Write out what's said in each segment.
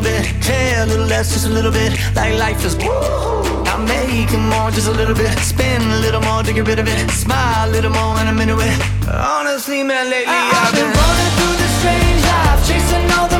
little bit, yeah, a little less, just a little bit. Like life is, I'm making more, just a little bit. Spin a little more to get rid of it. Smile a little more when I'm into it. Honestly, man, lately I, I've, I've been, been running through the strange life, chasing all the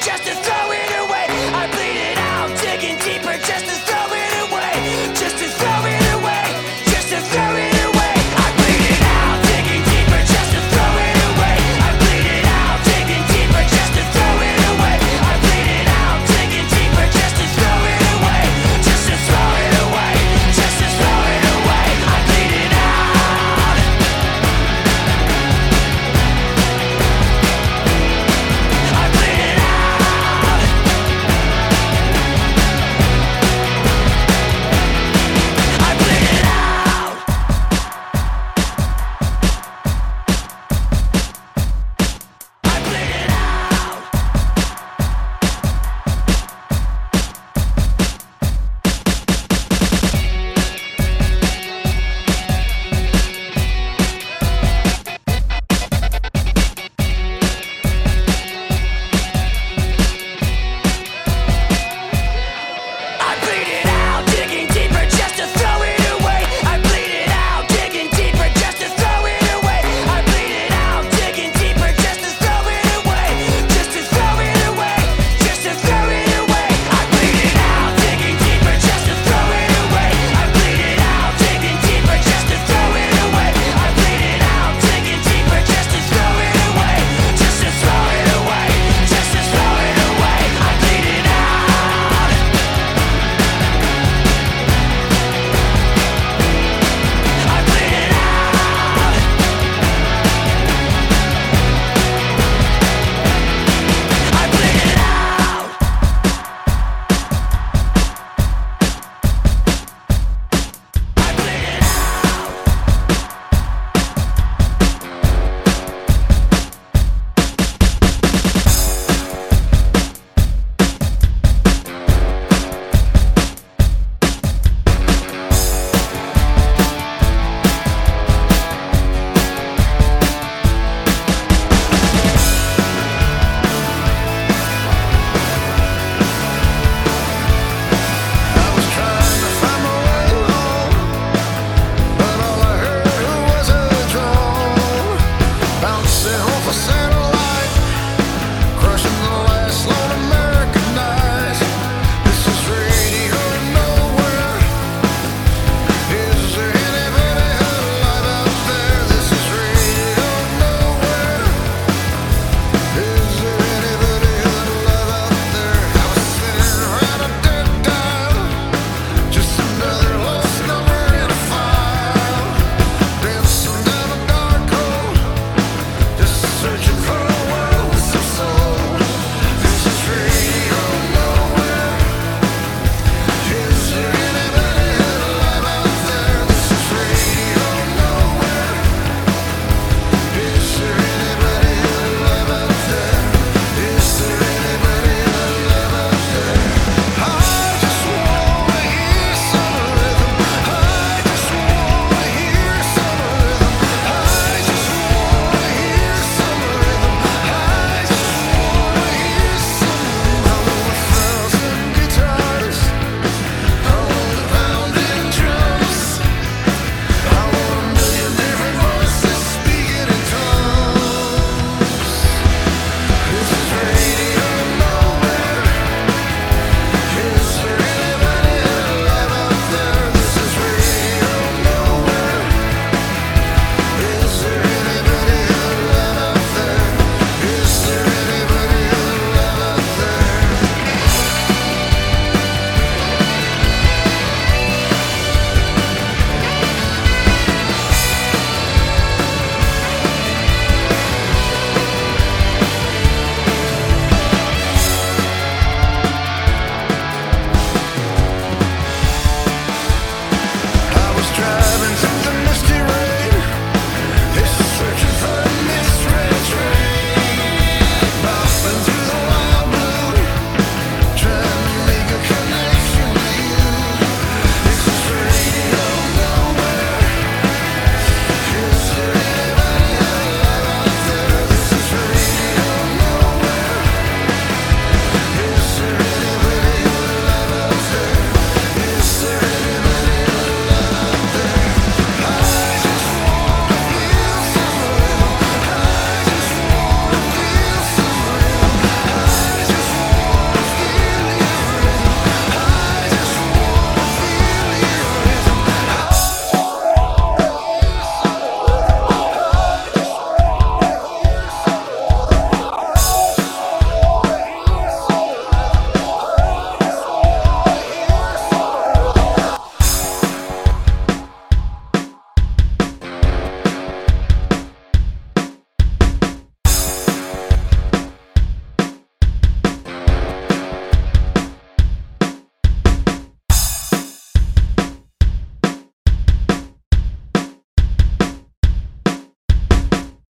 Just as throw